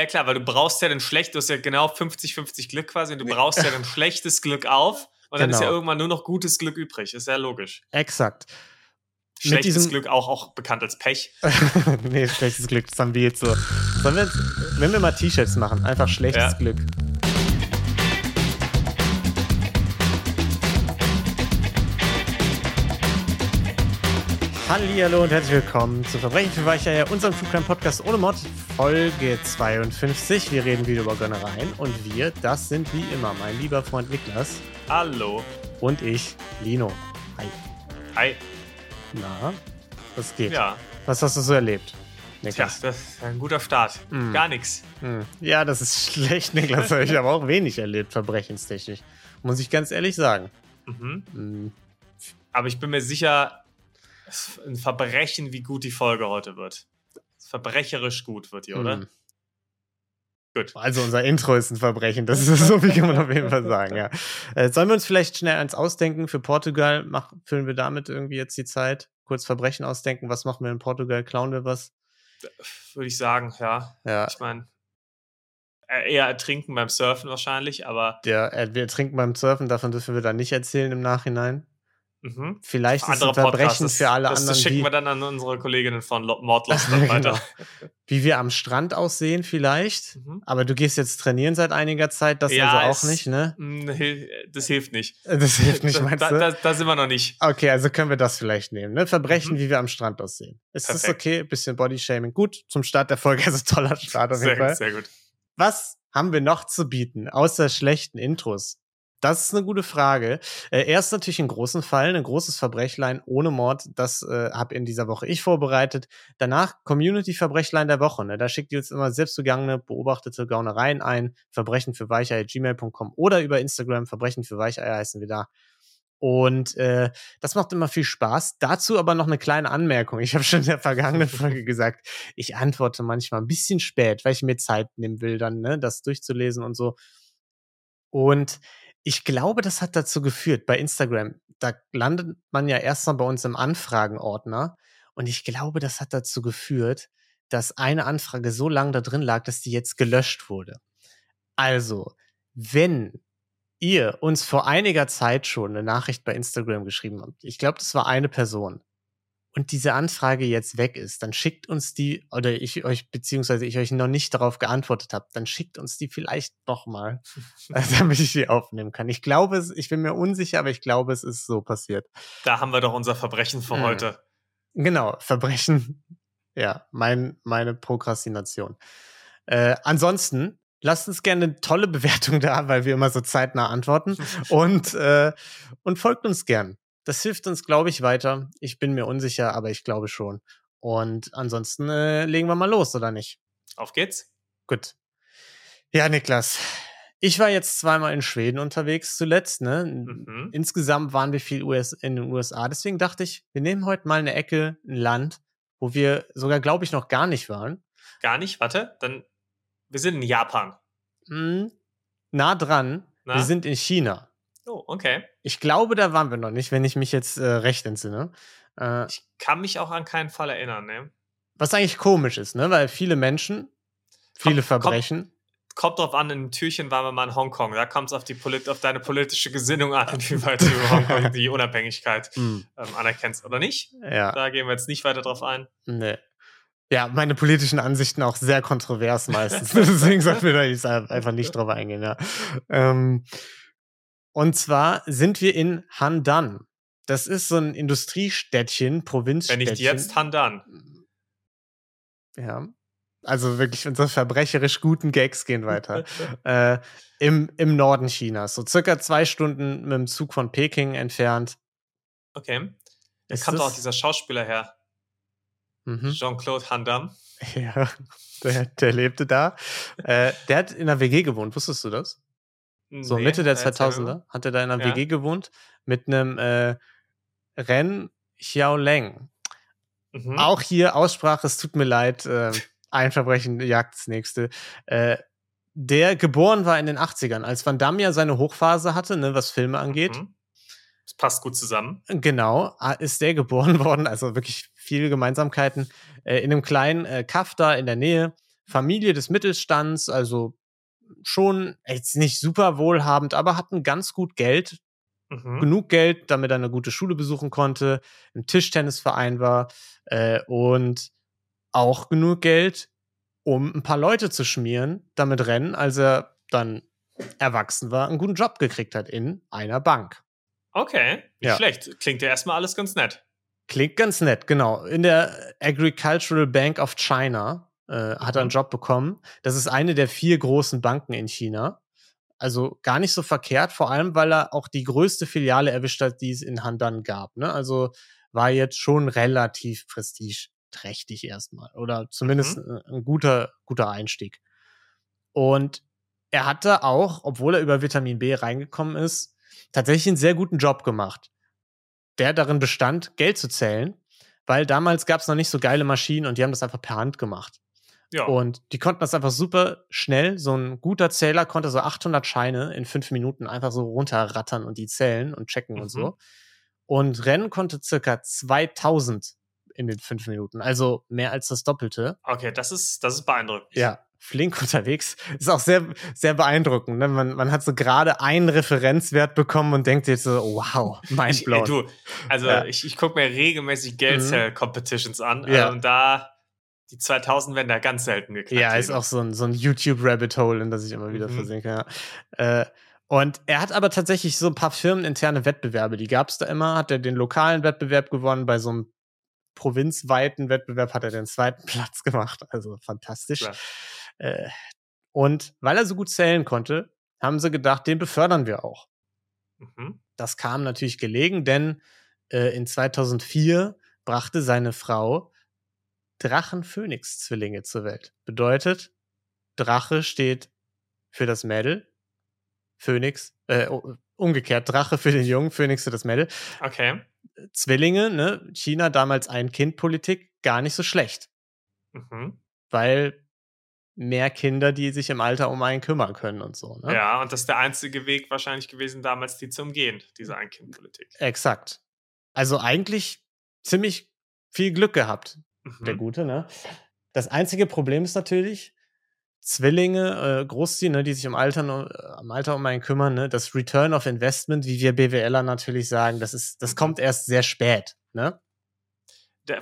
Ja, klar, weil du brauchst ja dann schlecht, du hast ja genau 50-50 Glück quasi und du brauchst ja dann schlechtes Glück auf und dann ist ja Genau. irgendwann nur noch gutes Glück übrig. Ist ja logisch. Exakt. Schlechtes diesem- Glück auch, auch bekannt als Pech. nee, schlechtes Glück, das haben wir jetzt so. Sollen wir jetzt, wenn wir mal T-Shirts machen, einfach schlechtes Ja. Glück. Hallihallo und herzlich willkommen zu Verbrechen für Weicheier, unserem True Crime Podcast ohne Mod, Folge 52. Wir reden wieder über Gönnereien und wir, das sind wie immer mein lieber Freund Niklas Hallo. und ich, Lino. Hi. Hi. Na, was geht? Ja, Was hast du so erlebt, tja, Niklas? das ist ein guter Start. Mm. Gar nichts. Hm. Ja, das ist schlecht, Niklas. Habe ich aber auch wenig erlebt, verbrechenstechnisch. Muss ich ganz ehrlich sagen. Mhm. Hm. Aber ich bin mir sicher, ein Verbrechen, wie gut die Folge heute wird. Verbrecherisch gut wird die, oder? Hm. Gut. Also unser Intro ist ein Verbrechen. Das ist so viel kann man auf jeden Fall sagen, ja. Äh, sollen wir uns vielleicht schnell eins ausdenken für Portugal? Mach, füllen wir damit irgendwie jetzt die Zeit? Kurz Verbrechen ausdenken. Was machen wir in Portugal? Klauen wir was? Würde ich sagen, ja. Ja. Ich meine, eher ertrinken beim Surfen wahrscheinlich, aber Der, äh, wir trinken beim Surfen, davon dürfen wir dann nicht erzählen im Nachhinein. Mhm. Vielleicht ist ein Verbrechen Podcasts, für alle das, anderen, das schicken wie, wir dann an unsere Kolleginnen von Mordlust Genau. weiter. wie wir am Strand aussehen, vielleicht. Mhm. Aber du gehst jetzt trainieren seit einiger Zeit, das Ja, also auch nicht, ne? Mm, Das hilft nicht. Das hilft nicht, meinst da, du? da, da sind wir noch nicht. Okay, also können wir das vielleicht nehmen. Ne? Verbrechen, Mhm. wie wir am Strand aussehen. Ist das Perfekt. okay? Bisschen Bodyshaming. Gut, zum Start der Folge. Also toller Start auf jeden Sehr, Fall. sehr gut. Was haben wir noch zu bieten, außer schlechten Intros? Das ist eine gute Frage. Äh, erst natürlich einen großen Fall, ein großes Verbrechlein ohne Mord. Das äh, habe in dieser Woche ich vorbereitet. Danach Community-Verbrechlein der Woche. Ne? Da schickt ihr uns immer selbstbegangene, beobachtete Gaunereien ein. Verbrechen für gmail.com oder über Instagram. Verbrechen für Weicheier heißen wir da. Und äh, das macht immer viel Spaß. Dazu aber noch eine kleine Anmerkung. Ich habe schon in der vergangenen Folge gesagt, ich antworte manchmal ein bisschen spät, weil ich mir Zeit nehmen will, dann ne, das durchzulesen und so. Und ich glaube, das hat dazu geführt bei Instagram. Da landet man ja erstmal bei uns im Anfragenordner. Und ich glaube, das hat dazu geführt, dass eine Anfrage so lange da drin lag, dass die jetzt gelöscht wurde. Also, wenn ihr uns vor einiger Zeit schon eine Nachricht bei Instagram geschrieben habt, ich glaube, das war eine Person, und diese Anfrage jetzt weg ist, dann schickt uns die, oder ich euch, beziehungsweise ich euch noch nicht darauf geantwortet habe, dann schickt uns die vielleicht doch mal, äh, damit ich die aufnehmen kann. Ich glaube es, ich bin mir unsicher, aber ich glaube, es ist so passiert. Da haben wir doch unser Verbrechen für Mhm. heute. Genau, Verbrechen. Ja, mein, meine Prokrastination. Äh, ansonsten, lasst uns gerne eine tolle Bewertung da, weil wir immer so zeitnah antworten. und, äh, und folgt uns gern. Das hilft uns, glaube ich, weiter. Ich bin mir unsicher, aber ich glaube schon. Und ansonsten äh, legen wir mal los, oder nicht? Auf geht's. Gut. Ja, Niklas. Ich war jetzt zweimal in Schweden unterwegs zuletzt. Ne? Mhm. Insgesamt waren wir viel US in den USA. Deswegen dachte ich, wir nehmen heute mal eine Ecke, ein Land, wo wir sogar, glaube ich, noch gar nicht waren. Gar nicht, warte, dann. Wir sind in Japan. Hm, nah dran. Na? Wir sind in China. Oh, okay. Ich glaube, da waren wir noch nicht, wenn ich mich jetzt äh, recht entsinne. Äh, Ich kann mich auch an keinen Fall erinnern, ne? was eigentlich komisch ist, ne? Weil viele Menschen, viele kommt- Verbrechen. Kommt drauf an, in Türchen waren wir mal in Hongkong. Da kommt es auf, auf deine politische Gesinnung an, inwieweit du Hongkong die Unabhängigkeit Hm, ähm, anerkennst oder nicht. ja, Da gehen wir jetzt nicht weiter drauf ein. ne. Ja, meine politischen Ansichten auch sehr kontrovers meistens. Deswegen sollten wir da jetzt einfach nicht drauf eingehen, ja. Ähm, und zwar sind wir in Handan. Das ist so ein Industriestädtchen, Wenn Provinzstädtchen. nicht jetzt, Handan. Ja. Also wirklich unsere verbrecherisch guten Gags gehen weiter. äh, im, Im Norden Chinas. So circa zwei Stunden mit dem Zug von Peking entfernt. Okay. Da kam doch auch dieser Schauspieler her. Mhm. Jean-Claude Van Damme. Ja, der, der lebte da. äh, der hat in einer WG gewohnt, wusstest du das? So Nee, Mitte der erzähl mir 2000er hat er da in einer Ja. WG gewohnt mit einem äh, Ren Xiaoleng. Mhm. Auch hier Aussprache, es tut mir leid, äh, ein Verbrechen jagt das nächste. Äh, der geboren war in den 80ern, als Van Damme ja seine Hochphase hatte, ne, was Filme angeht. Mhm. Das passt gut zusammen. Genau, ist der geboren worden, also wirklich viele Gemeinsamkeiten, äh, in einem kleinen äh, Kaff da in der Nähe Familie des Mittelstands, also schon jetzt nicht super wohlhabend, aber hatten ganz gut Geld, Mhm. genug Geld, damit er eine gute Schule besuchen konnte, im Tischtennisverein war äh, und auch genug Geld, um ein paar Leute zu schmieren, damit Rennen, als er dann erwachsen war, einen guten Job gekriegt hat in einer Bank. Okay, nicht Ja. schlecht. Klingt ja erstmal alles ganz nett. Klingt ganz nett, genau. In der Agricultural Bank of China äh, hat er einen. Job bekommen. Das ist eine der vier großen Banken in China. Also gar nicht so verkehrt, vor allem, weil er auch die größte Filiale erwischt hat, die es in Handan gab. Ne? Also war jetzt schon relativ prestigeträchtig erstmal. Oder zumindest Mhm. ein, ein guter, guter Einstieg. Und er hatte auch, obwohl er über Vitamin B reingekommen ist, tatsächlich einen sehr guten Job gemacht. Der darin bestand, Geld zu zählen, weil damals gab es noch nicht so geile Maschinen und die haben das einfach per Hand gemacht. Ja. Und die konnten das einfach super schnell. So ein guter Zähler konnte so 800 Scheine in fünf Minuten einfach so runterrattern und die zählen und checken und Mhm. so. Und Rennen konnte circa 2000 in den fünf Minuten, also mehr als das Doppelte. okay, das ist, das ist beeindruckend. Ja, flink unterwegs. Ist auch sehr, sehr beeindruckend. Ne? Man, man hat so gerade einen Referenzwert bekommen und denkt jetzt so, wow, Ich, ey, mindblown. du, also Ja. Mhm. ich, ich gucke mir regelmäßig Geldzähl-Competitions an. Ja. Äh, und da, die 2000 werden da ganz selten geknackt. Ja, ist auch so ein, so ein YouTube-Rabbit-Hole, in das ich immer wieder Mhm. versinke. Ja. Äh, und er hat aber tatsächlich so ein paar firmeninterne Wettbewerbe, die gab es da immer. Hat er den lokalen Wettbewerb gewonnen, bei so einem provinzweiten Wettbewerb hat er den zweiten Platz gemacht. Also fantastisch. Äh, und weil er so gut zählen konnte, haben sie gedacht, den befördern wir auch. Mhm. Das kam natürlich gelegen, denn äh, in 2004 brachte seine Frau Drachen-Phönix-Zwillinge zur Welt. Bedeutet, Drache steht für das Mädel, Phönix, äh, umgekehrt, Drache für den Jungen, Phönix für das Mädel. Okay. Zwillinge, ne, China damals Ein-Kind-Politik, gar nicht so schlecht, Mhm. weil mehr Kinder, die sich im Alter um einen kümmern können und so. Ne? Ja, und das ist der einzige Weg wahrscheinlich gewesen, damals die zu umgehen, diese Ein-Kind-Politik. Exakt. Also eigentlich ziemlich viel Glück gehabt, der Mhm. Gute, ne? Das einzige Problem ist natürlich, Zwillinge, äh, Großziehen, ne, die sich im Alter, nur- äh, am Alter um einen kümmern, ne? Das Return of Investment, wie wir BWLer natürlich sagen, das ist, das Mhm. kommt erst sehr spät, ne?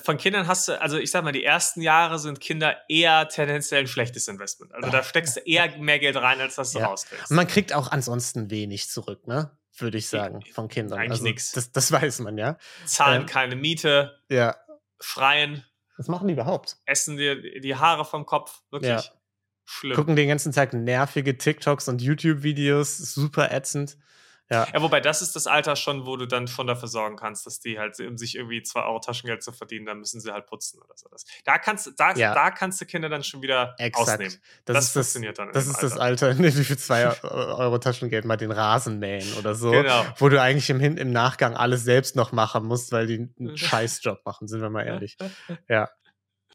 Von Kindern hast du, also ich sag mal, die ersten Jahre sind Kinder eher tendenziell ein schlechtes Investment. Also da steckst du eher mehr Geld rein, als dass du Ja. rauskriegst. Und man kriegt auch ansonsten wenig zurück, ne? Würde ich sagen, von Kindern. Eigentlich also, nix. Das, das weiß man, ja. Zahlen ähm, keine Miete, Ja. schreien, Was machen die überhaupt? essen dir die Haare vom Kopf. Wirklich Ja. schlimm. Gucken den ganzen Tag nervige TikToks und YouTube-Videos, super ätzend. Ja. Ja, wobei das ist das Alter schon, wo du dann schon dafür sorgen kannst, dass die halt, um sich irgendwie 2 Euro Taschengeld zu verdienen, dann müssen sie halt putzen oder so. Das, da, kannst, du- da, Ja. da kannst du Kinder dann schon wieder ausnehmen. Exakt. Das, Das, ist das, funktioniert dann. das ist das Alter, in dem du für zwei Euro Taschengeld mal den Rasen mähen oder so. Genau. Wo du eigentlich im, im Nachgang alles selbst noch machen musst, weil die einen Scheißjob machen, sind wir mal ehrlich. Ja.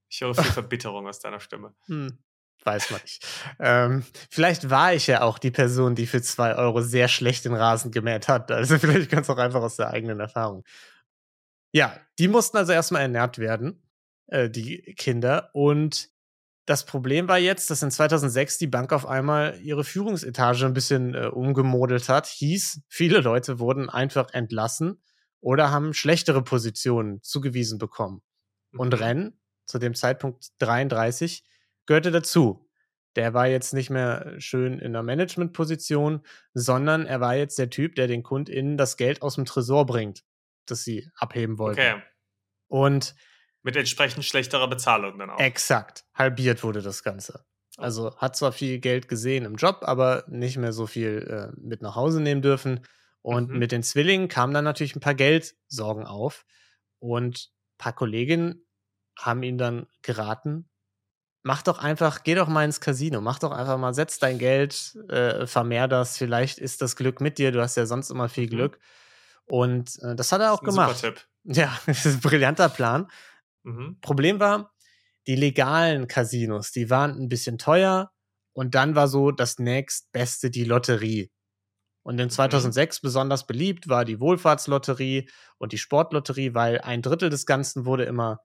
Ich höre viel Verbitterung aus deiner Stimme. Hm, weiß man nicht. Ähm, vielleicht war ich ja auch die Person, die für zwei Euro sehr schlecht den Rasen gemäht hat. Also vielleicht ganz auch einfach aus der eigenen Erfahrung. Ja, die mussten also erstmal ernährt werden, äh, die Kinder. Und das Problem war jetzt, dass in 2006 die Bank auf einmal ihre Führungsetage ein bisschen äh, umgemodelt hat. Hieß, viele Leute wurden einfach entlassen oder haben schlechtere Positionen zugewiesen bekommen. Und Mhm. Renn, zu dem Zeitpunkt 33, gehörte dazu. Der war jetzt nicht mehr schön in der Managementposition, sondern er war jetzt der Typ, der den KundInnen das Geld aus dem Tresor bringt, das sie abheben wollten. Okay. Und Mit entsprechend schlechterer Bezahlung dann auch. exakt halbiert wurde das Ganze. Also hat zwar viel Geld gesehen im Job, aber nicht mehr so viel äh, mit nach Hause nehmen dürfen. Und Mhm. mit den Zwillingen kamen dann natürlich ein paar Geldsorgen auf. Und ein paar Kolleginnen haben ihm dann geraten, mach doch einfach, geh doch mal ins Casino, mach doch einfach mal, setz dein Geld, äh, vermehr das, vielleicht ist das Glück mit dir, du hast ja sonst immer viel Mhm. Glück. Und äh, das hat er auch gemacht. Super Tipp. Ja, das ist ein brillanter Plan. Mhm. Problem war, die legalen Casinos, die waren ein bisschen teuer und dann war so das nächstbeste die Lotterie. Und in 2006 besonders beliebt war die Wohlfahrtslotterie und die Sportlotterie, weil ein Drittel des Ganzen wurde immer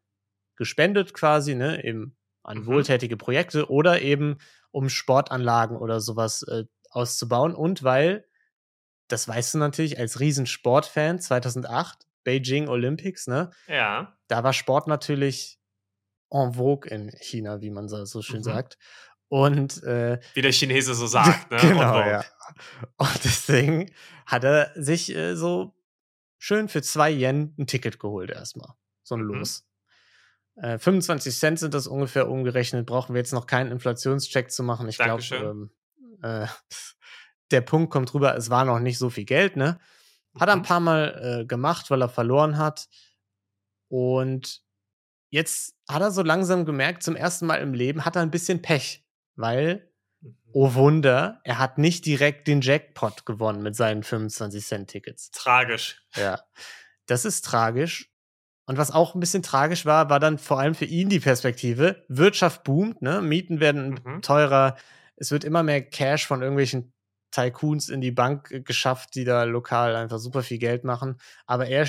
gespendet quasi, ne, im an Mhm. wohltätige Projekte oder eben um Sportanlagen oder sowas äh, auszubauen. Und weil, das weißt du natürlich als Riesensportfan, 2008, Beijing Olympics, ne? Ja. Da war Sport natürlich en vogue in China, wie man so, schön Mhm. sagt. Und äh, Wie der Chinese so sagt, ne? Genau, ja. Und deswegen hat er sich äh, so schön für zwei Yen ein Ticket geholt erstmal. So ein Mhm. Los. Äh, 25 Cent sind das ungefähr umgerechnet. Brauchen wir jetzt noch keinen Inflationscheck zu machen. Ich glaube, ähm, äh, der Punkt kommt rüber, es war noch nicht so viel Geld, ne? Hat er ein Mhm. paar Mal äh, gemacht, weil er verloren hat. Und jetzt hat er so langsam gemerkt, zum ersten Mal im Leben hat er ein bisschen Pech, weil Mhm. oh Wunder, er hat nicht direkt den Jackpot gewonnen mit seinen 25-Cent-Tickets. Tragisch. Ja, das ist tragisch. Und was auch ein bisschen tragisch war, war dann vor allem für ihn die Perspektive. Wirtschaft boomt, ne? Mieten werden Mhm. teurer. Es wird immer mehr Cash von irgendwelchen Tycoons in die Bank geschafft, die da lokal einfach super viel Geld machen. Aber er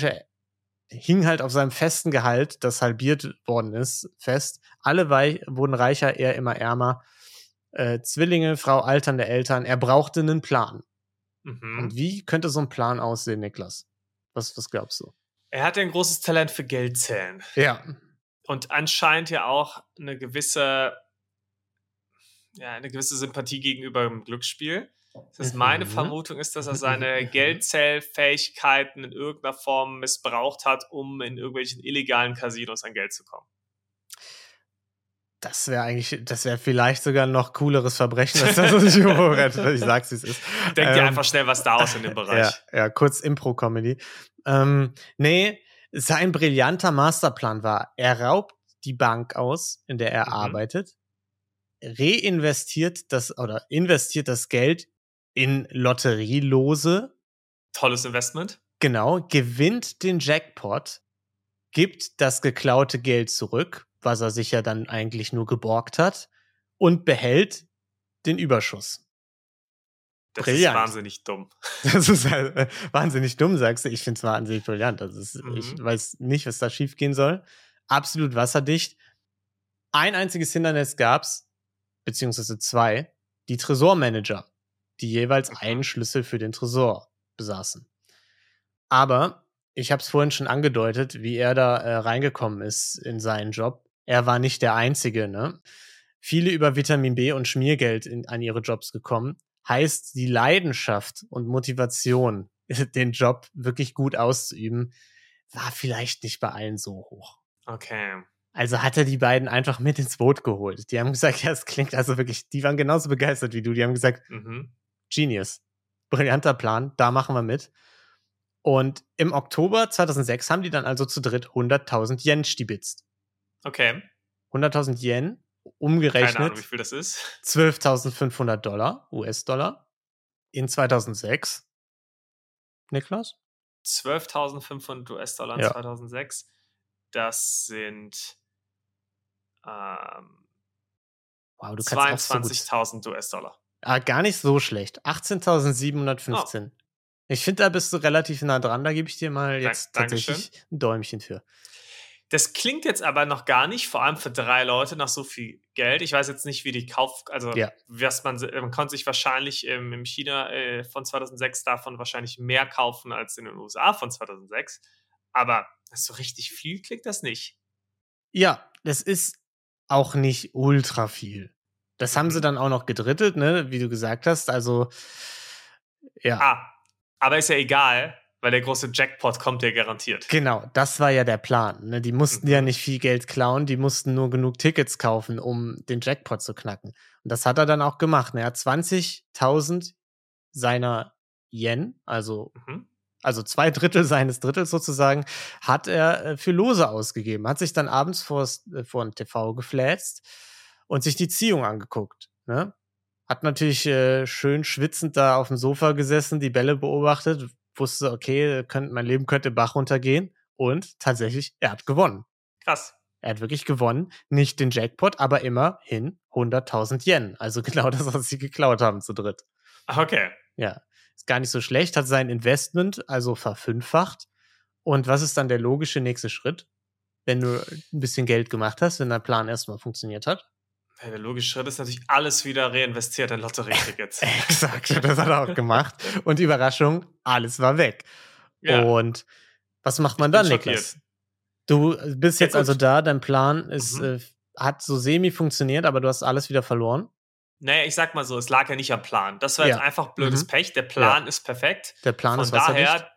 hing halt auf seinem festen Gehalt, das halbiert worden ist, fest. Alle wurden reicher, er immer ärmer. Äh, Zwillinge, Frau, alternde Eltern. Er brauchte einen Plan. Mhm. Und wie könnte so ein Plan aussehen, Niklas? Was, was glaubst du? Er hatte ein großes Talent für Geldzählen. Ja. Und anscheinend ja auch eine gewisse, ja, eine gewisse Sympathie gegenüber dem Glücksspiel. Das heißt, meine Mhm. Vermutung ist, dass er seine Geldzählfähigkeiten in irgendeiner Form missbraucht hat, um in irgendwelchen illegalen Casinos an Geld zu kommen. Das wäre eigentlich, das wäre vielleicht sogar ein noch cooleres Verbrechen, als das, was ich vorbereitet Ich sag's, wie es ist. Denk dir Ähm, einfach schnell was da aus in dem Bereich. Ja, ja kurz Impro-Comedy. Ähm, nee, sein brillanter Masterplan war, er raubt die Bank aus, in der er Mhm. arbeitet, reinvestiert das oder investiert das Geld in Lotterielose, Tolles Investment. genau, gewinnt den Jackpot, gibt das geklaute Geld zurück, was er sich ja dann eigentlich nur geborgt hat, und behält den Überschuss. Das Brillant. ist wahnsinnig dumm. Das ist halt äh, wahnsinnig dumm, sagst du. Ich finde es wahnsinnig brillant. Also es, Mhm. Ich weiß nicht, was da schief gehen soll. Absolut wasserdicht. Ein einziges Hindernis gab's, beziehungsweise zwei, die Tresormanager, die jeweils Mhm. einen Schlüssel für den Tresor besaßen. Aber ich habe es vorhin schon angedeutet, wie er da äh, reingekommen ist in seinen Job. Er war nicht der Einzige. Ne? Viele über Vitamin B und Schmiergeld in, an ihre Jobs gekommen. Heißt, die Leidenschaft und Motivation, den Job wirklich gut auszuüben, war vielleicht nicht bei allen so hoch. Okay. Also hat er die beiden einfach mit ins Boot geholt. Die haben gesagt, ja, es klingt also wirklich, die waren genauso begeistert wie du. Die haben gesagt, Mhm. Genius. Brillanter Plan, da machen wir mit. Und im Oktober 2006 haben die dann also zu dritt 100.000 Yen stibitzt. Okay. 100.000 Yen, Keine umgerechnet Ahnung, wie viel das ist. 12.500 Dollar, US-Dollar, in 2006. Niklas? 12.500 US-Dollar in Ja. 2006. Das sind ähm, Wow, du kannst auch so gut. 22.000 US-Dollar. Ah, gar nicht so schlecht. 18.715. Oh. Ich finde, da bist du relativ nah dran. Da gebe ich dir mal Dank- jetzt tatsächlich ein Däumchen für. Das klingt jetzt aber noch gar nicht, vor allem für drei Leute, nach so viel Geld. Ich weiß jetzt nicht, wie die Kauf, also Ja. was man, man konnte sich wahrscheinlich ähm, im China äh, von 2006 davon wahrscheinlich mehr kaufen als in den USA von 2006. Aber so richtig viel klingt das nicht. Ja, das ist auch nicht ultra viel. Das haben sie Mhm. dann auch noch gedrittelt, ne, wie du gesagt hast. Also, ja. Ah, aber ist ja egal, weil der große Jackpot kommt ja garantiert. Genau, das war ja der Plan. Ne? Die mussten ja Mhm. nicht viel Geld klauen, die mussten nur genug Tickets kaufen, um den Jackpot zu knacken. Und das hat er dann auch gemacht. Ne? Er hat 20.000 seiner Yen, also, Mhm. also zwei Drittel seines Drittels sozusagen, hat er äh, für Lose ausgegeben. Hat sich dann abends vors, äh, vor den TV gefläzt und sich die Ziehung angeguckt. Ne? Hat natürlich äh, schön schwitzend da auf dem Sofa gesessen, die Bälle beobachtet, wusste, okay, könnt, mein Leben könnte Bach runtergehen. Und tatsächlich, er hat gewonnen. Krass. Er hat wirklich gewonnen. Nicht den Jackpot, aber immerhin 100.000 Yen. Also genau das, was sie geklaut haben zu dritt. Okay. Ja, ist gar nicht so schlecht. Hat sein Investment also verfünffacht. Und was ist dann der logische nächste Schritt? wenn du ein bisschen Geld gemacht hast, wenn dein Plan erstmal funktioniert hat? Der logische Schritt ist natürlich alles wieder reinvestiert in Lotterietickets. Exakt, das hat er auch gemacht. Und Überraschung, alles war weg. Ja. Und was macht man dann, Niklas? Du bist jetzt also da, dein Plan ist, mhm. äh, hat so semi funktioniert, aber du hast alles wieder verloren. Naja, ich sag mal so, es lag ja nicht am Plan. Das war ja. jetzt einfach blödes mhm. Pech. Der Plan ist perfekt. Der Plan Von ist daher,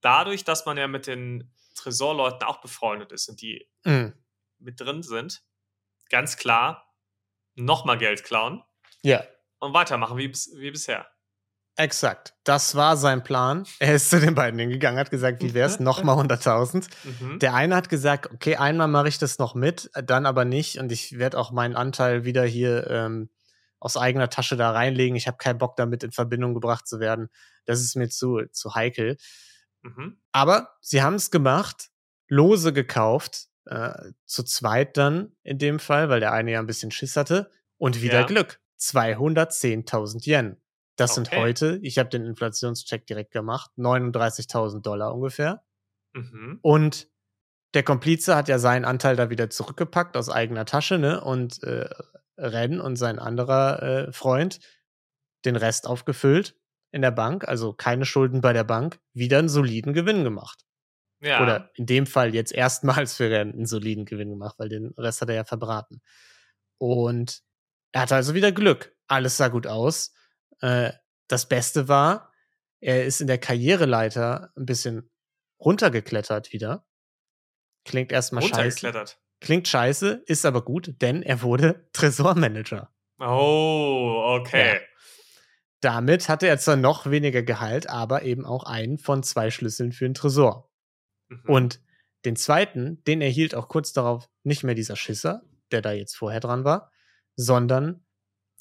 dadurch, dass man ja mit den Tresorleuten auch befreundet ist und die mhm. mit drin sind, ganz klar nochmal Geld klauen. Ja. Und weitermachen wie, wie bisher. Exakt. Das war sein Plan. Er ist zu den beiden hingegangen, hat gesagt, wie wär's? Nochmal 100.000. Mhm. Der eine hat gesagt, okay, einmal mache ich das noch mit, dann aber nicht und ich werde auch meinen Anteil wieder hier ähm, aus eigener Tasche da reinlegen. Ich habe keinen Bock damit in Verbindung gebracht zu werden. Das ist mir zu, zu heikel. Mhm. Aber sie haben es gemacht, Lose gekauft, äh, zu zweit dann in dem Fall, weil der eine ja ein bisschen Schiss hatte und wieder ja. Glück. 210.000 Yen. Das okay. sind heute, ich habe den Inflationscheck direkt gemacht, 39.000 Dollar ungefähr. Mhm. Und der Komplize hat ja seinen Anteil da wieder zurückgepackt aus eigener Tasche, ne? Und äh, Ren und sein anderer äh, Freund den Rest aufgefüllt in der Bank, also keine Schulden bei der Bank, wieder einen soliden Gewinn gemacht. Ja. Oder in dem Fall jetzt erstmals für Ren einen soliden Gewinn gemacht, weil den Rest hat er ja verbraten. Und er hatte also wieder Glück. Alles sah gut aus. Äh, das Beste war, er ist in der Karriereleiter ein bisschen runtergeklettert wieder. Klingt erstmal scheiße. Klingt scheiße, ist aber gut, denn er wurde Tresormanager. Oh, okay. Ja. Damit hatte er zwar noch weniger Gehalt, aber eben auch einen von zwei Schlüsseln für den Tresor. Mhm. Und den zweiten, den erhielt auch kurz darauf nicht mehr dieser Schisser, der da jetzt vorher dran war, sondern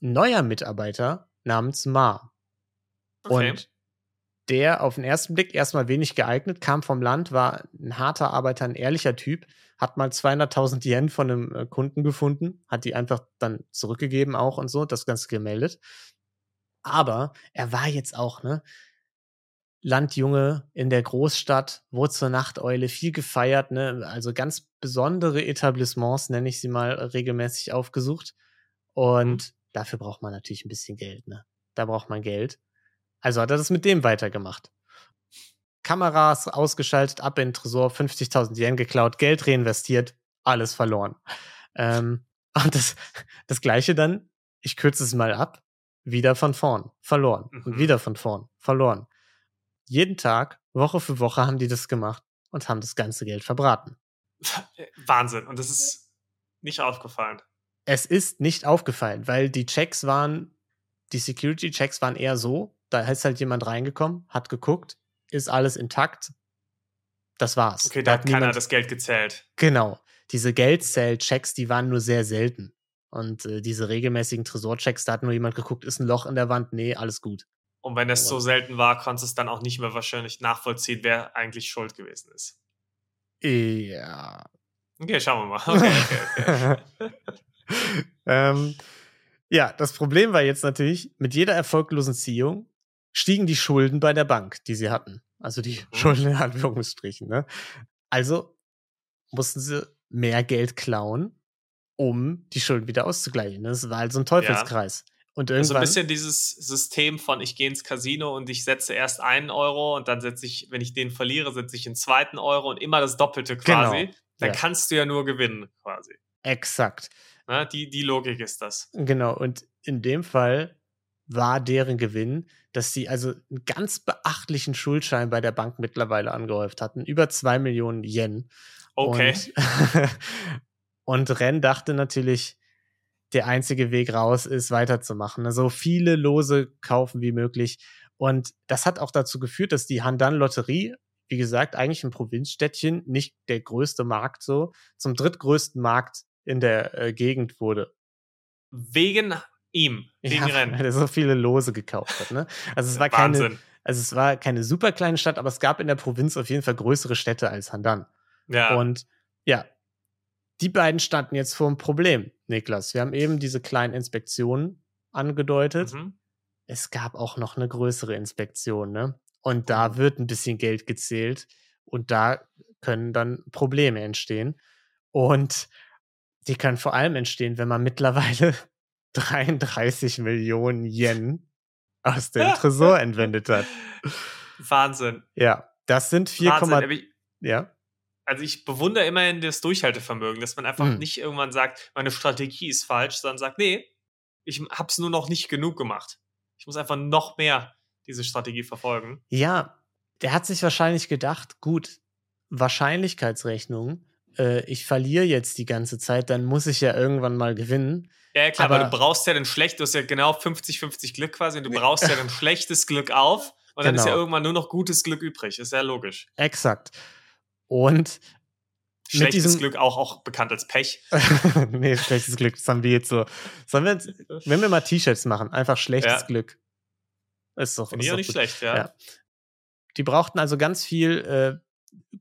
ein neuer Mitarbeiter namens Ma. Okay. Und der auf den ersten Blick erstmal wenig geeignet, kam vom Land, war ein harter Arbeiter, ein ehrlicher Typ, hat mal 200.000 Yen von einem äh, Kunden gefunden, hat die einfach dann zurückgegeben auch und so, das Ganze gemeldet. Aber er war jetzt auch, ne, Landjunge in der Großstadt, wurde zur Nachteule, viel gefeiert, ne, also ganz besondere Etablissements, nenne ich sie mal, regelmäßig aufgesucht. Und mhm. dafür braucht man natürlich ein bisschen Geld, ne. Da braucht man Geld. Also hat er das mit dem weitergemacht. Kameras ausgeschaltet, ab in den Tresor, 50.000 Yen geklaut, Geld reinvestiert, alles verloren. Ähm, und das, das Gleiche dann, ich kürze es mal ab, wieder von vorn, verloren mhm. und wieder von vorn, verloren. Jeden Tag, Woche für Woche haben die das gemacht und haben das ganze Geld verbraten. Wahnsinn. Und das ist nicht aufgefallen. Es ist nicht aufgefallen, weil die Checks waren, die Security-Checks waren eher so, da ist halt jemand reingekommen, hat geguckt, ist alles intakt. Das war's. Okay, da, da hat keiner niemand, das Geld gezählt. Genau. Diese Geldzähl-Checks, die waren nur sehr selten. Und äh, diese regelmäßigen Tresorchecks, da hat nur jemand geguckt, ist ein Loch in der Wand? Nee, alles gut. Und wenn es so selten war, konntest du es dann auch nicht mehr wahrscheinlich nachvollziehen, wer eigentlich schuld gewesen ist. Ja. Okay, schauen wir mal. Okay, okay, okay. ähm, ja, das Problem war jetzt natürlich, mit jeder erfolglosen Ziehung stiegen die Schulden bei der Bank, die sie hatten. Also die mhm. Schulden in Anführungsstrichen. Ne? Also mussten sie mehr Geld klauen, um die Schulden wieder auszugleichen. Das war also ein Teufelskreis. Ja. Und irgendwann, also ein bisschen dieses System von ich gehe ins Casino und ich setze erst einen Euro und dann setze ich, wenn ich den verliere, setze ich einen zweiten Euro und immer das Doppelte quasi. Genau. Dann ja. kannst du ja nur gewinnen quasi. Exakt. Na, die, die Logik ist das. Genau. Und in dem Fall war deren Gewinn, dass sie also einen ganz beachtlichen Schuldschein bei der Bank mittlerweile angehäuft hatten. Über zwei Millionen Yen. Okay. Und, und Ren dachte natürlich, der einzige Weg raus ist, weiterzumachen. Also viele Lose kaufen wie möglich. Und das hat auch dazu geführt, dass die Handan-Lotterie, wie gesagt, eigentlich ein Provinzstädtchen, nicht der größte Markt so, zum drittgrößten Markt in der äh, Gegend wurde. Wegen ihm, wegen ja, Rennen. Weil er so viele Lose gekauft hat. Ne? Also es war Wahnsinn. keine, also es war keine super kleine Stadt, aber es gab in der Provinz auf jeden Fall größere Städte als Handan. Ja. Und ja, die beiden standen jetzt vor einem Problem, Niklas. Wir haben eben diese kleinen Inspektionen angedeutet. Mhm. Es gab auch noch eine größere Inspektion, ne? Und da mhm. wird ein bisschen Geld gezählt. Und da können dann Probleme entstehen. Und die können vor allem entstehen, wenn man mittlerweile 33 Millionen Yen aus dem Tresor entwendet hat. Wahnsinn. Ja, das sind 4, ja. Also ich bewundere immerhin das Durchhaltevermögen, dass man einfach mhm. nicht irgendwann sagt, meine Strategie ist falsch, sondern sagt, nee, ich habe es nur noch nicht genug gemacht. Ich muss einfach noch mehr diese Strategie verfolgen. Ja, der hat sich wahrscheinlich gedacht, gut, Wahrscheinlichkeitsrechnung, äh, ich verliere jetzt die ganze Zeit, dann muss ich ja irgendwann mal gewinnen. Ja, klar, aber, weil du brauchst ja dann schlecht, du hast ja genau 50-50 Glück quasi und du brauchst ja dann schlechtes Glück auf und dann genau. ist ja genau. irgendwann nur noch gutes Glück übrig. Ist ja logisch. Exakt. Und Schlechtes diesem, Glück auch, auch bekannt als Pech. nee, schlechtes Glück, das haben wir jetzt so. Sollen wir, jetzt, wenn wir mal T-Shirts machen, einfach schlechtes ja. Glück. Ist doch, Finde ich auch nicht gut. schlecht, ja. ja. Die brauchten also ganz viel äh,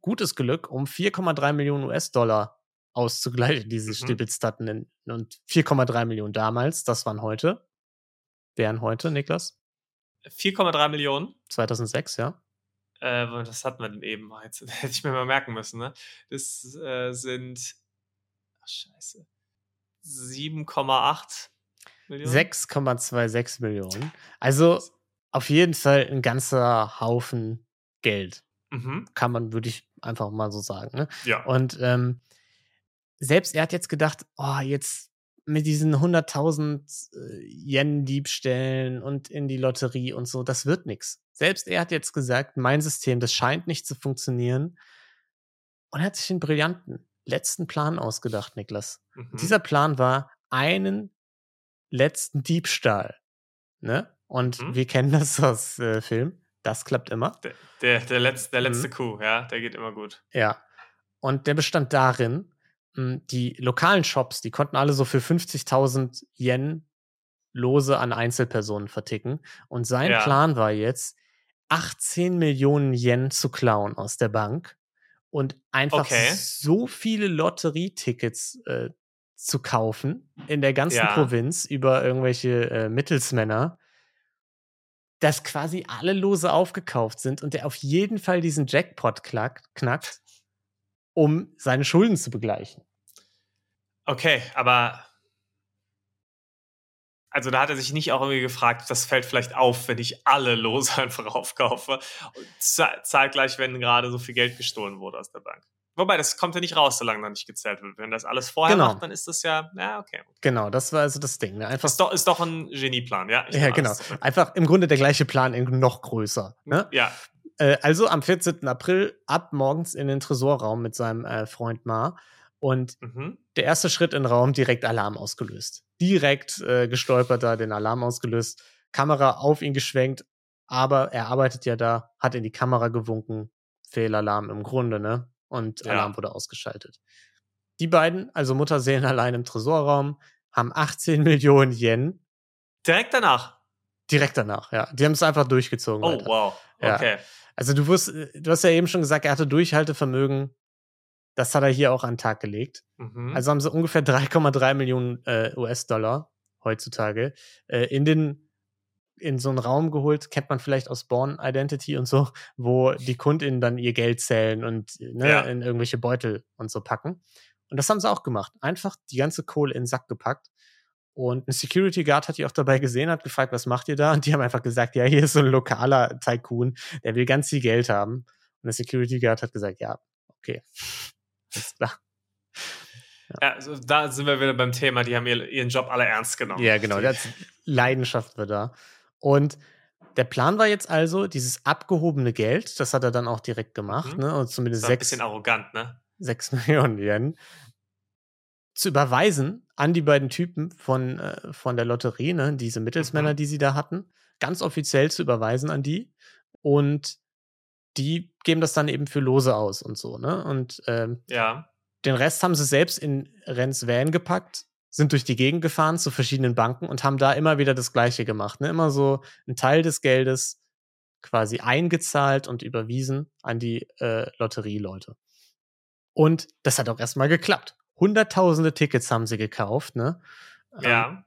gutes Glück, um 4,3 Millionen US-Dollar auszugleichen, diese mhm. Stibitzdaten. Und 4,3 Millionen damals, das waren heute. Wären heute, Niklas? 4,3 Millionen? 2006, ja. Äh, das hatten wir denn eben. Jetzt hätte ich mir mal merken müssen, ne? Das äh, sind. Ach, scheiße. 7,8 Millionen. 6,26 Millionen. Also auf jeden Fall ein ganzer Haufen Geld. Mhm. Kann man, würde ich einfach mal so sagen. Ne? Ja. Und ähm, selbst er hat jetzt gedacht, oh, jetzt mit diesen 100.000 äh, Yen-Diebstählen und in die Lotterie und so, das wird nichts. Selbst er hat jetzt gesagt, mein System, das scheint nicht zu funktionieren. Und er hat sich einen brillanten letzten Plan ausgedacht, Niklas. Mhm. Dieser Plan war einen letzten Diebstahl. Ne? Und mhm. wir kennen das aus äh, Film. Das klappt immer. Der, der, der letzte, der letzte mhm. Coup, ja, der geht immer gut. Ja. Und der bestand darin, die lokalen Shops, die konnten alle so für 50.000 Yen Lose an Einzelpersonen verticken. Und sein ja. Plan war jetzt, 18 Millionen Yen zu klauen aus der Bank und einfach okay. so viele Lotterietickets äh, zu kaufen in der ganzen ja. Provinz über irgendwelche äh, Mittelsmänner, dass quasi alle Lose aufgekauft sind und der auf jeden Fall diesen Jackpot knackt, um seine Schulden zu begleichen. Okay, aber also da hat er sich nicht auch irgendwie gefragt, das fällt vielleicht auf, wenn ich alle Lose einfach aufkaufe. Zeitgleich, wenn gerade so viel Geld gestohlen wurde aus der Bank. Wobei, das kommt ja nicht raus, solange noch nicht gezählt wird. Wenn das alles vorher genau. macht, dann ist das ja, ja, okay. Genau, das war also das Ding. Ne? Einfach ist, doch, ist doch ein Genieplan, ja? Ja, genau. Einfach im Grunde der gleiche Plan, noch größer. Ne? Ja. Äh, also am 14. April ab morgens in den Tresorraum mit seinem äh, Freund Mar. Und mhm. der erste Schritt in den Raum, direkt Alarm ausgelöst. Direkt äh, gestolpert da, den Alarm ausgelöst, Kamera auf ihn geschwenkt, aber er arbeitet ja da, hat in die Kamera gewunken, Fehlalarm im Grunde, ne? Und ja. Alarm wurde ausgeschaltet. Die beiden, also Mutterseelen allein im Tresorraum, haben 18 Millionen Yen. Direkt danach? Direkt danach, ja. Die haben es einfach durchgezogen. Oh, weiter. wow. Okay. Ja. Also du wirst, du hast ja eben schon gesagt, er hatte Durchhaltevermögen das hat er hier auch an den Tag gelegt. Mhm. Also haben sie ungefähr 3,3 Millionen äh, US-Dollar heutzutage äh, in den in so einen Raum geholt, kennt man vielleicht aus Born Identity und so, wo die KundInnen dann ihr Geld zählen und ne, ja. in irgendwelche Beutel und so packen. Und das haben sie auch gemacht. Einfach die ganze Kohle in den Sack gepackt. Und ein Security Guard hat die auch dabei gesehen, hat gefragt, was macht ihr da? Und die haben einfach gesagt, ja, hier ist so ein lokaler Tycoon, der will ganz viel Geld haben. Und der Security Guard hat gesagt, ja, okay. Ist klar. Ja. ja also da sind wir wieder beim Thema, die haben ihren Job alle ernst genommen. Ja, genau, das Leidenschaft war da. Und der Plan war jetzt also, dieses abgehobene Geld, das hat er dann auch direkt gemacht, mhm. ne? Und zumindest sechs. Ein bisschen arrogant, ne? Sechs Millionen Yen zu überweisen an die beiden Typen von, äh, von der Lotterie, ne? diese Mittelsmänner, mhm. die sie da hatten, ganz offiziell zu überweisen an die. Und die geben das dann eben für Lose aus und so, ne? Und ähm, ja. den Rest haben sie selbst in Renns Van gepackt, sind durch die Gegend gefahren zu verschiedenen Banken und haben da immer wieder das Gleiche gemacht, ne? Immer so einen Teil des Geldes quasi eingezahlt und überwiesen an die äh, Lotterieleute. Und das hat auch erstmal geklappt. Hunderttausende Tickets haben sie gekauft, ne? Ja. Ähm,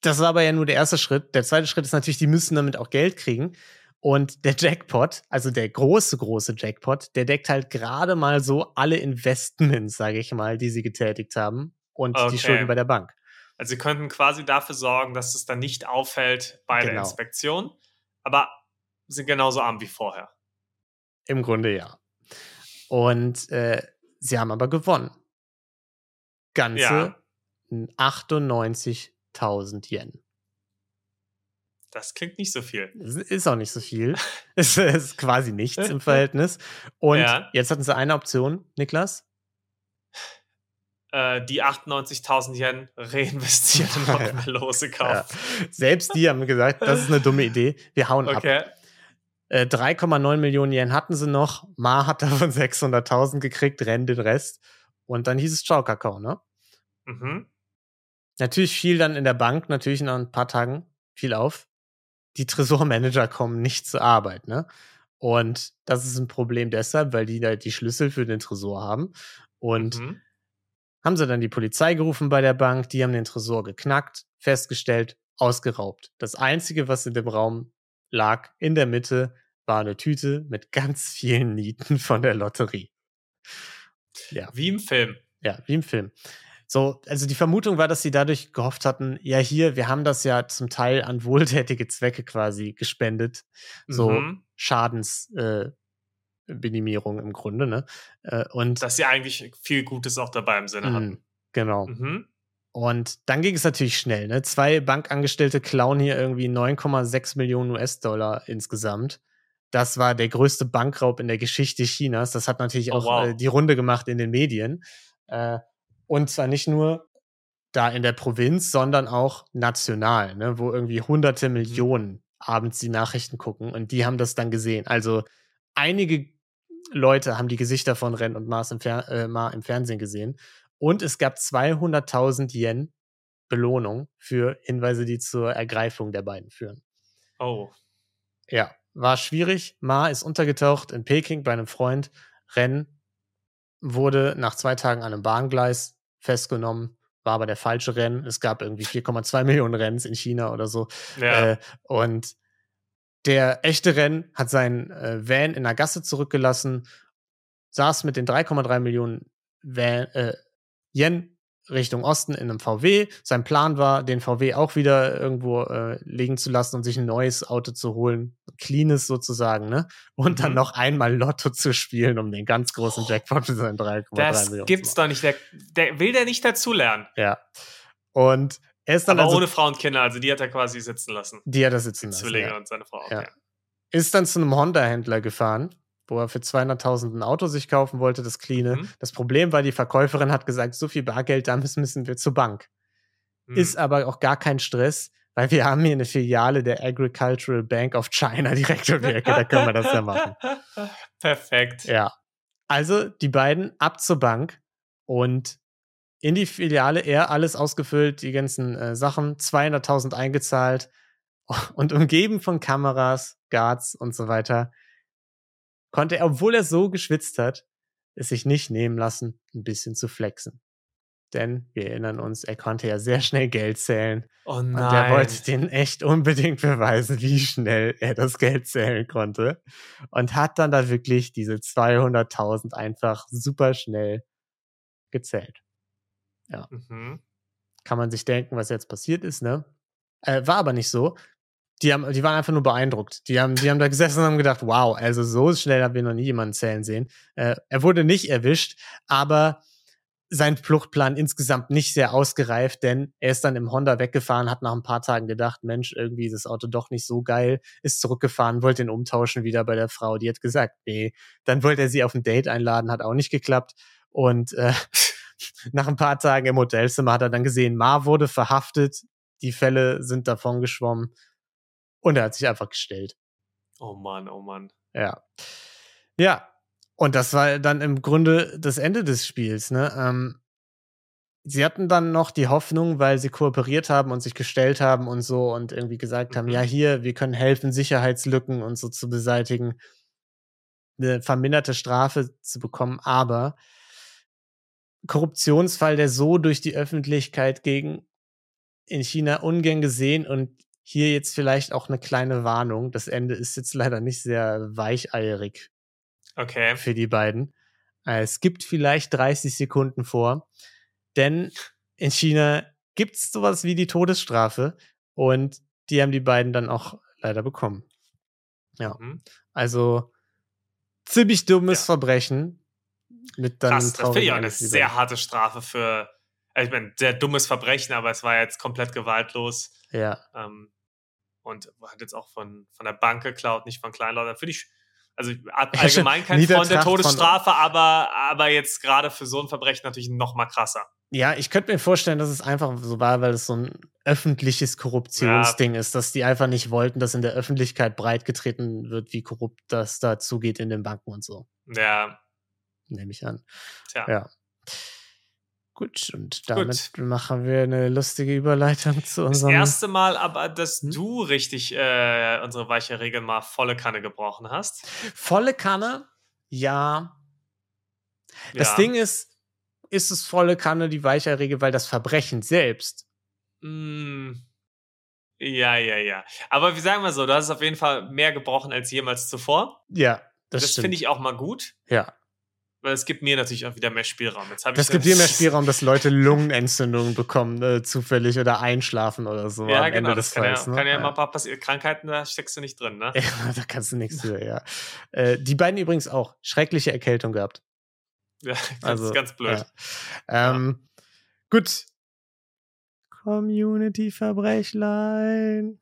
das war aber ja nur der erste Schritt. Der zweite Schritt ist natürlich, die müssen damit auch Geld kriegen. Und der Jackpot, also der große, große Jackpot, der deckt halt gerade mal so alle Investments, sage ich mal, die sie getätigt haben und Okay. die Schulden bei der Bank. Also sie könnten quasi dafür sorgen, dass es dann nicht auffällt bei der Genau. Inspektion, aber sind genauso arm wie vorher. Im Grunde ja. Und äh, sie haben aber gewonnen. Ganze Ja. 98.000 Yen. Das klingt nicht so viel. Ist auch nicht so viel. Es ist quasi nichts im Verhältnis. Und Ja. jetzt hatten sie eine Option, Niklas. Äh, die 98.000 Yen reinvestiert und noch mehr Lose Ja. kaufen. Selbst die haben gesagt, das ist eine dumme Idee. Wir hauen ab. Okay. Äh, 3,9 Millionen Yen hatten sie noch. Ma hat davon 600.000 gekriegt, Ren den Rest. Und dann hieß es Ciao Kakao, ne? Mhm. Natürlich fiel dann in der Bank natürlich nach ein paar Tagen viel auf. Die Tresormanager kommen nicht zur Arbeit, ne? Und das ist ein Problem deshalb, weil die da die Schlüssel für den Tresor haben. Und Mhm. haben sie dann die Polizei gerufen bei der Bank, die haben den Tresor geknackt, festgestellt, ausgeraubt. Das einzige, was in dem Raum lag, in der Mitte, war eine Tüte mit ganz vielen Nieten von der Lotterie. Ja. Wie im Film. Ja, wie im Film. So, also die Vermutung war, dass sie dadurch gehofft hatten, ja, hier, wir haben das ja zum Teil an wohltätige Zwecke quasi gespendet. So Mhm. Schadensminimierung äh, im Grunde, ne? Äh, und Dass sie eigentlich viel Gutes auch dabei im Sinne mh, hatten. genau. Mhm. Und dann ging es natürlich schnell, ne? Zwei Bankangestellte klauen hier irgendwie 9,6 Millionen US-Dollar insgesamt. Das war der größte Bankraub in der Geschichte Chinas. Das hat natürlich Oh, auch wow. äh, die Runde gemacht in den Medien. Äh, und zwar nicht nur da in der Provinz, sondern auch national, ne? wo irgendwie hunderte Mhm. Millionen abends die Nachrichten gucken und die haben das dann gesehen. Also einige Leute haben die Gesichter von Ren und Mars im, Fer äh, Ma im Fernsehen gesehen. Und es gab 200.000 Yen Belohnung für Hinweise, die zur Ergreifung der beiden führen. Oh. Ja, war schwierig. Ma ist untergetaucht in Peking bei einem Freund. Ren wurde nach zwei Tagen an einem Bahngleis festgenommen, war aber der falsche Rennen. Es gab irgendwie 4,2 Millionen Renns in China oder so. Ja. Äh, und der echte Renn hat seinen äh, Van in der Gasse zurückgelassen, saß mit den 3,3 Millionen Van, äh, Yen Richtung Osten in einem VW. Sein Plan war, den VW auch wieder irgendwo äh, liegen zu lassen und sich ein neues Auto zu holen. Cleanes sozusagen, ne? Und dann Mhm. noch einmal Lotto zu spielen, um den ganz großen Oh. Jackpot für seinen 3,3 das Millionen gibt's doch nicht. Der, der will der nicht dazulernen. Ja. Und er ist dann Aber also, ohne Frau und Kinder. Also die hat er quasi sitzen lassen. die hat er sitzen lassen. Zwillinge Ja. und seine Frau. Ja. Okay. ist dann zu einem Honda-Händler gefahren, wo er für 200.000 ein Auto sich kaufen wollte, das Cleane. Mhm. Das Problem war, die Verkäuferin hat gesagt, so viel Bargeld, da müssen, müssen wir zur Bank. Mhm. Ist aber auch gar kein Stress, weil wir haben hier eine Filiale der Agricultural Bank of China direkt um die Ecke, da können wir das ja machen. Perfekt. Ja. Also die beiden ab zur Bank und in die Filiale, er alles ausgefüllt, die ganzen äh, Sachen, 200.000 eingezahlt und umgeben von Kameras, Guards und so weiter, konnte er, obwohl er so geschwitzt hat, es sich nicht nehmen lassen, ein bisschen zu flexen. Denn wir erinnern uns, er konnte ja sehr schnell Geld zählen Oh und nein. er wollte den echt unbedingt beweisen, wie schnell er das Geld zählen konnte. Und hat dann da wirklich diese 200.000 einfach super schnell gezählt. Mhm. Kann man sich denken, was jetzt passiert ist, ne? Äh, war aber nicht so. Die, haben, die waren einfach nur beeindruckt. Die haben, die haben da gesessen und haben gedacht, wow, also so schnell haben wir noch nie jemanden zählen sehen. Äh, er wurde nicht erwischt, aber sein Fluchtplan insgesamt nicht sehr ausgereift, denn er ist dann im Honda weggefahren, hat nach ein paar Tagen gedacht, Mensch, irgendwie ist das Auto doch nicht so geil, ist zurückgefahren, wollte ihn umtauschen wieder bei der Frau. Die hat gesagt, nee. Dann wollte er sie auf ein Date einladen, hat auch nicht geklappt. Und äh, nach ein paar Tagen im Hotelzimmer hat er dann gesehen, Ma wurde verhaftet, die Fälle sind davon geschwommen und er hat sich einfach gestellt. Oh Mann, oh Mann. Ja. Ja. Und das war dann im Grunde das Ende des Spiels, ne? Ähm, sie hatten dann noch die Hoffnung, weil sie kooperiert haben und sich gestellt haben und so und irgendwie gesagt haben, Mhm. ja, hier, wir können helfen, Sicherheitslücken und so zu beseitigen, eine verminderte Strafe zu bekommen, aber Korruptionsfall, der so durch die Öffentlichkeit gegen in China ungern gesehen und hier jetzt vielleicht auch eine kleine Warnung. Das Ende ist jetzt leider nicht sehr weicheierig Okay. für die beiden. Äh, Es gibt vielleicht 30 Sekunden vor, denn in China gibt es sowas wie die Todesstrafe und die haben die beiden dann auch leider bekommen. Ja. Mhm. Also ziemlich dummes Ja. Verbrechen mit dann Krass, das finde ich auch eine sehr harte Strafe für, ich meine, sehr dummes Verbrechen, aber es war jetzt komplett gewaltlos. Ja. Ähm, und hat jetzt auch von, von der Bank geklaut, nicht von Kleinleuten. Finde ich, also Ja, allgemein kein Freund der Niedertracht von- Todesstrafe, aber, aber jetzt gerade für so ein Verbrechen natürlich noch mal krasser. Ja, ich könnte mir vorstellen, dass es einfach so war, weil es so ein öffentliches Korruptionsding ist, dass die einfach nicht wollten, dass in der Öffentlichkeit breitgetreten wird, wie korrupt das da zugeht in den Banken und so. Ja, Nehme ich an. tja. Ja. Gut, und damit machen wir eine lustige Überleitung zu Das unserem. erste Mal aber, dass Hm? du richtig äh, unsere weiche Regel mal volle Kanne gebrochen hast. Volle Kanne, ja. Das ja. Ding ist, ist es volle Kanne die Weicherregel, weil das Verbrechen selbst. Mm, ja, ja, ja. Aber wir sagen mal so, du hast auf jeden Fall mehr gebrochen als jemals zuvor. Ja, das, Das, finde ich auch mal gut, Ja. Weil es gibt mir natürlich auch wieder mehr Spielraum. Jetzt Das gibt dir mehr Spielraum, dass Leute Lungenentzündungen bekommen, äh, zufällig oder einschlafen oder so Ja, am genau. Ende Das des kann, Falls. ja, ne? kann ja ein paar passieren. Krankheiten, da steckst du nicht drin, ne? Ja, da kannst du nichts für, ja. Äh, die beiden übrigens auch schreckliche Erkältung gehabt. Ja, das Also, ist ganz blöd. Ja. Ähm, Gut. Community-Verbrechlein.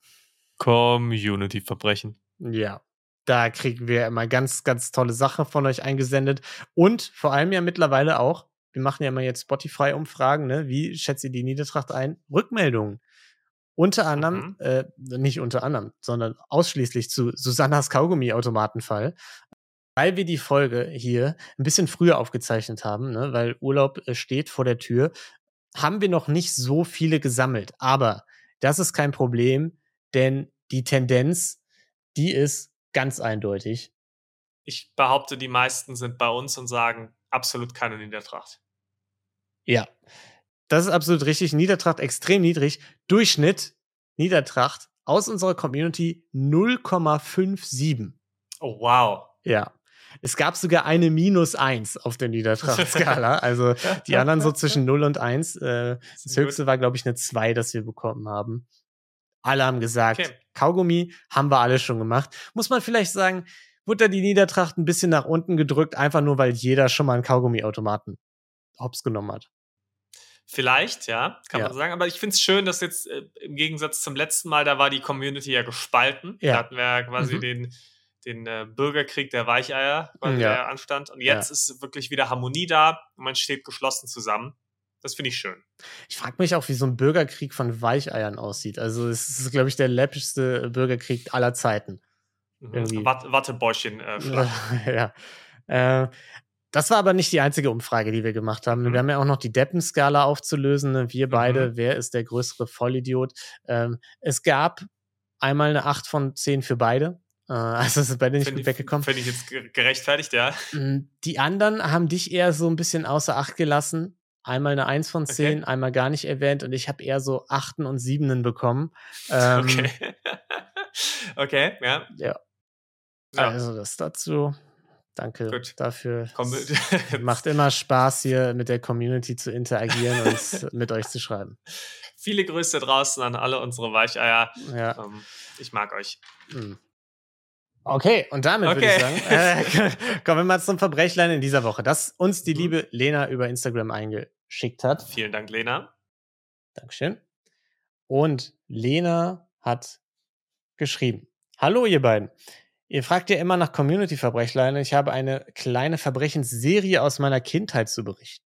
Community-Verbrechen. Ja. Da kriegen wir immer ganz, ganz tolle Sachen von euch eingesendet. Und vor allem ja mittlerweile auch, wir machen ja immer jetzt Spotify-Umfragen, ne? Wie schätzt ihr die Niedertracht ein? Rückmeldungen. Unter anderem, Mhm. äh, nicht unter anderem, sondern ausschließlich zu Susannas Kaugummi-Automatenfall. Weil wir die Folge hier ein bisschen früher aufgezeichnet haben, ne? weil Urlaub äh, steht vor der Tür, haben wir noch nicht so viele gesammelt. Aber das ist kein Problem, denn die Tendenz, die ist ganz eindeutig. Ich behaupte, die meisten sind bei uns und sagen absolut keine Niedertracht. Ja, das ist absolut richtig. Niedertracht extrem niedrig. Durchschnitt Niedertracht aus unserer Community 0,57. Oh, wow. Ja. Es gab sogar eine minus 1 auf der Niedertracht-Skala. Also die anderen so zwischen 0 und 1. Äh, das höchste war, glaube ich, eine 2, das wir bekommen haben. Alle haben gesagt, Okay. Kaugummi haben wir alle schon gemacht. Muss man vielleicht sagen, wurde da die Niedertracht ein bisschen nach unten gedrückt, einfach nur, weil jeder schon mal einen Kaugummiautomaten hops genommen hat. Vielleicht, ja, kann Ja. man sagen. Aber ich finde es schön, dass jetzt äh, im Gegensatz zum letzten Mal, da war die Community ja gespalten. Ja. Da hatten wir ja quasi Mhm. den, den äh, Bürgerkrieg der Weicheier, quasi, Ja. der anstand. Und jetzt ist wirklich wieder Harmonie da und man steht geschlossen zusammen. Das finde ich schön. Ich frage mich auch, wie so ein Bürgerkrieg von Weicheiern aussieht. Also es ist, glaube ich, der läppischste Bürgerkrieg aller Zeiten. Mhm. Wat Wattebäuschen äh, ja. Äh, das war aber nicht die einzige Umfrage, die wir gemacht haben. Mhm. Wir haben ja auch noch die Deppenskala aufzulösen. ne? Wir beide, Mhm. wer ist der größere Vollidiot? Ähm, es gab einmal eine 8 von 10 für beide. Äh, also sind beide nicht Finde gut ich, weggekommen. find ich jetzt ge- gerechtfertigt, ja. Mm, Die anderen haben dich eher so ein bisschen außer Acht gelassen. Einmal eine 1 von 10, einmal gar nicht erwähnt und ich habe eher so Achten und Siebenen bekommen. Ähm, okay. okay, ja. Ja. Ja, Also das dazu. Danke Gut. dafür. komm, macht immer Spaß, hier mit der Community zu interagieren und mit euch zu schreiben. Viele Grüße draußen an alle unsere Weicheier. Ja. Ähm, ich mag euch. mm. Okay, und damit würde ich Okay. sagen, äh, kommen wir mal zum Verbrechlein in dieser Woche, das uns die Mhm. liebe Lena über Instagram eingeschickt hat. Vielen Dank, Lena. Dankeschön. Und Lena hat geschrieben. Hallo, ihr beiden. Ihr fragt ja immer nach Community-Verbrechlein. Ich habe eine kleine Verbrechensserie aus meiner Kindheit zu berichten.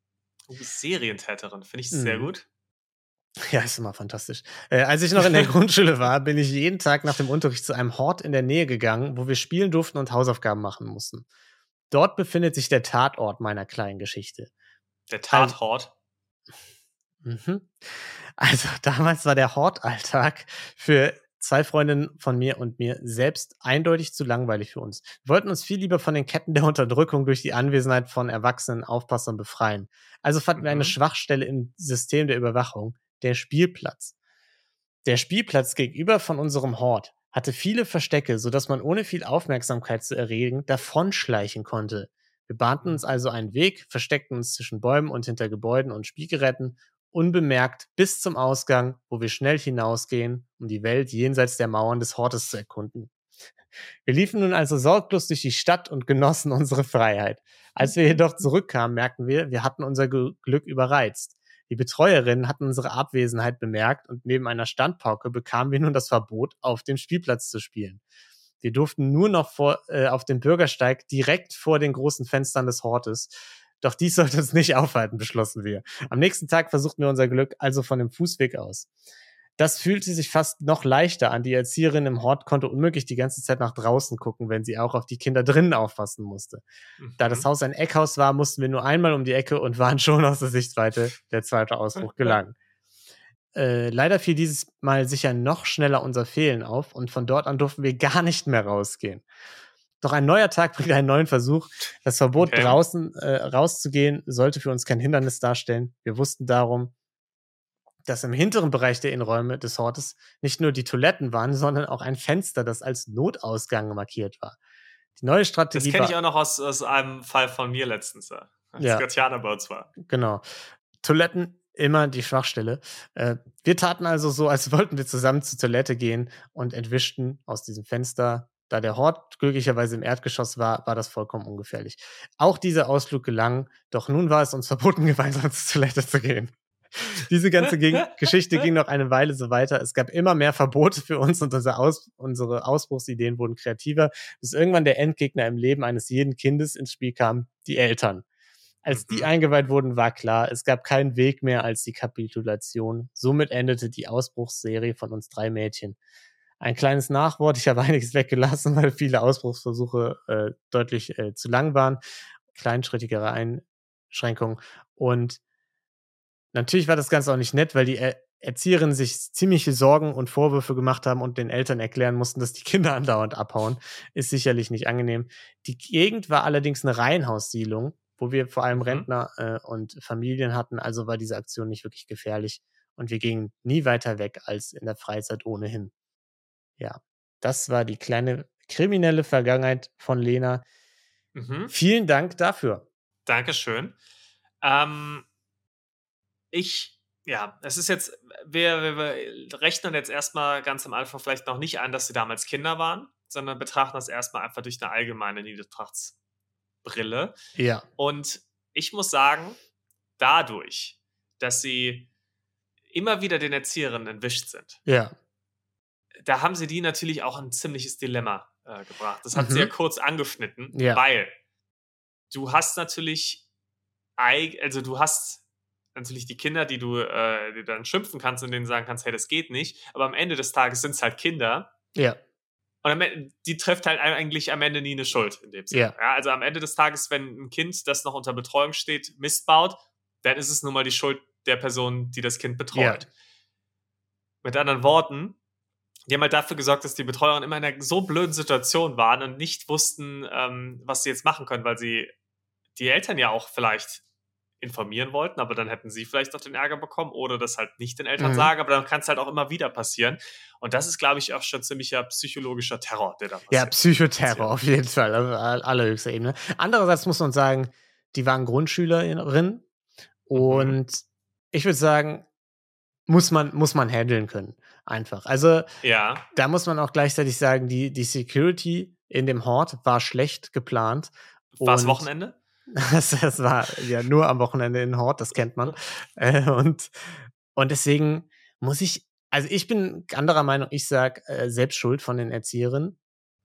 Du bist Serientäterin, finde ich sehr Mhm. gut. Ja, ist immer fantastisch. Äh, als ich noch in der Grundschule war, bin ich jeden Tag nach dem Unterricht zu einem Hort in der Nähe gegangen, wo wir spielen durften und Hausaufgaben machen mussten. Dort befindet sich der Tatort meiner kleinen Geschichte. Der Tathort. Mhm. Also damals war der Hortalltag für zwei Freundinnen von mir und mir selbst eindeutig zu langweilig für uns. Wir wollten uns viel lieber von den Ketten der Unterdrückung durch die Anwesenheit von erwachsenen Aufpassern befreien. Also fanden wir eine Mhm. Schwachstelle im System der Überwachung, der Spielplatz. Der Spielplatz gegenüber von unserem Hort hatte viele Verstecke, sodass man ohne viel Aufmerksamkeit zu erregen davonschleichen konnte. Wir bahnten uns also einen Weg, versteckten uns zwischen Bäumen und hinter Gebäuden und Spielgeräten, unbemerkt bis zum Ausgang, wo wir schnell hinausgehen, um die Welt jenseits der Mauern des Hortes zu erkunden. Wir liefen nun also sorglos durch die Stadt und genossen unsere Freiheit. Als wir jedoch zurückkamen, merkten wir, wir hatten unser Glück überreizt. Die Betreuerinnen hatten unsere Abwesenheit bemerkt und neben einer Standpauke bekamen wir nun das Verbot, auf dem Spielplatz zu spielen. Wir durften nur noch vor, äh, auf dem Bürgersteig direkt vor den großen Fenstern des Hortes. Doch dies sollte uns nicht aufhalten, beschlossen wir. Am nächsten Tag versuchten wir unser Glück also von dem Fußweg aus. Das fühlte sich fast noch leichter an. Die Erzieherin im Hort konnte unmöglich die ganze Zeit nach draußen gucken, wenn sie auch auf die Kinder drinnen aufpassen musste. Mhm. Da das mhm. Haus ein Eckhaus war, mussten wir nur einmal um die Ecke und waren schon aus der Sichtweite der zweite Ausbruch gelangen. Äh, leider fiel dieses Mal sicher noch schneller unser Fehlen auf und von dort an durften wir gar nicht mehr rausgehen. Doch ein neuer Tag bringt einen neuen Versuch. Das Verbot, okay. draußen äh, rauszugehen, sollte für uns kein Hindernis darstellen. Wir wussten darum, dass im hinteren Bereich der Innenräume des Hortes nicht nur die Toiletten waren, sondern auch ein Fenster, das als Notausgang markiert war. Die neue Strategie. Das kenne ich auch noch aus, aus einem Fall von mir letztens, als ja. Uns war. Genau. Toiletten immer die Schwachstelle. Äh, wir taten also so, als wollten wir zusammen zur Toilette gehen und entwischten aus diesem Fenster. Da der Hort glücklicherweise im Erdgeschoss war, war das vollkommen ungefährlich. Auch dieser Ausflug gelang, doch nun war es uns verboten, gemeinsam zur Toilette zu gehen. Diese ganze ging Geschichte ging noch eine Weile so weiter. Es gab immer mehr Verbote für uns und unser Aus unsere Ausbruchsideen wurden kreativer, bis irgendwann der Endgegner im Leben eines jeden Kindes ins Spiel kam, die Eltern. Als die mhm. eingeweiht wurden, war klar, es gab keinen Weg mehr als die Kapitulation. Somit endete die Ausbruchsserie von uns drei Mädchen. Ein kleines Nachwort, ich habe einiges weggelassen, weil viele Ausbruchsversuche äh, deutlich äh, zu lang waren. Kleinschrittigere Einschränkungen. Und natürlich war das Ganze auch nicht nett, weil die er Erzieherinnen sich ziemliche Sorgen und Vorwürfe gemacht haben und den Eltern erklären mussten, dass die Kinder andauernd abhauen. Ist sicherlich nicht angenehm. Die Gegend war allerdings eine Reihenhaussiedlung, wo wir vor allem mhm. Rentner äh, und Familien hatten. Also war diese Aktion nicht wirklich gefährlich. Und wir gingen nie weiter weg als in der Freizeit ohnehin. Ja, das war die kleine kriminelle Vergangenheit von Lena. Mhm. Vielen Dank dafür. Dankeschön. Ähm, ich, ja, es ist jetzt, wir, wir, wir rechnen jetzt erstmal ganz am Anfang vielleicht noch nicht an, dass sie damals Kinder waren, sondern betrachten das erstmal einfach durch eine allgemeine Niedertrachtsbrille. Ja. Und ich muss sagen, dadurch, dass sie immer wieder den Erzieherinnen entwischt sind, ja. da haben sie die natürlich auch ein ziemliches Dilemma äh, gebracht. Das hat mhm. sie ja kurz angeschnitten, ja. weil du hast natürlich, also du hast natürlich die Kinder, die du, äh, die dann schimpfen kannst und denen sagen kannst, hey, das geht nicht. Aber am Ende des Tages sind es halt Kinder. Ja. Und am, die trifft halt eigentlich am Ende nie eine Schuld in dem Sinne. Ja. ja. Also am Ende des Tages, wenn ein Kind, das noch unter Betreuung steht, Mist baut, dann ist es nun mal die Schuld der Person, die das Kind betreut. Ja. Mit anderen Worten, die haben halt dafür gesorgt, dass die Betreuer immer in einer so blöden Situation waren und nicht wussten, ähm, was sie jetzt machen können, weil sie die Eltern ja auch vielleicht informieren wollten, aber dann hätten sie vielleicht noch den Ärger bekommen oder das halt nicht den Eltern mhm. sagen, aber dann kann es halt auch immer wieder passieren. Und das ist, glaube ich, auch schon ziemlicher psychologischer Terror, der da passiert. Ja, Psychoterror auf jeden Fall, auf allerhöchster Ebene. Andererseits muss man sagen, die waren Grundschülerinnen mhm. und mhm. ich würde sagen, muss man, muss man handeln können. Einfach. Also, ja. da muss man auch gleichzeitig sagen, die, die Security in dem Hort war schlecht geplant. War es Wochenende? Das, war ja nur am Wochenende in Hort, das kennt man. Äh, und, und deswegen muss ich, also ich bin anderer Meinung, ich sag äh, selbst schuld von den Erzieherinnen.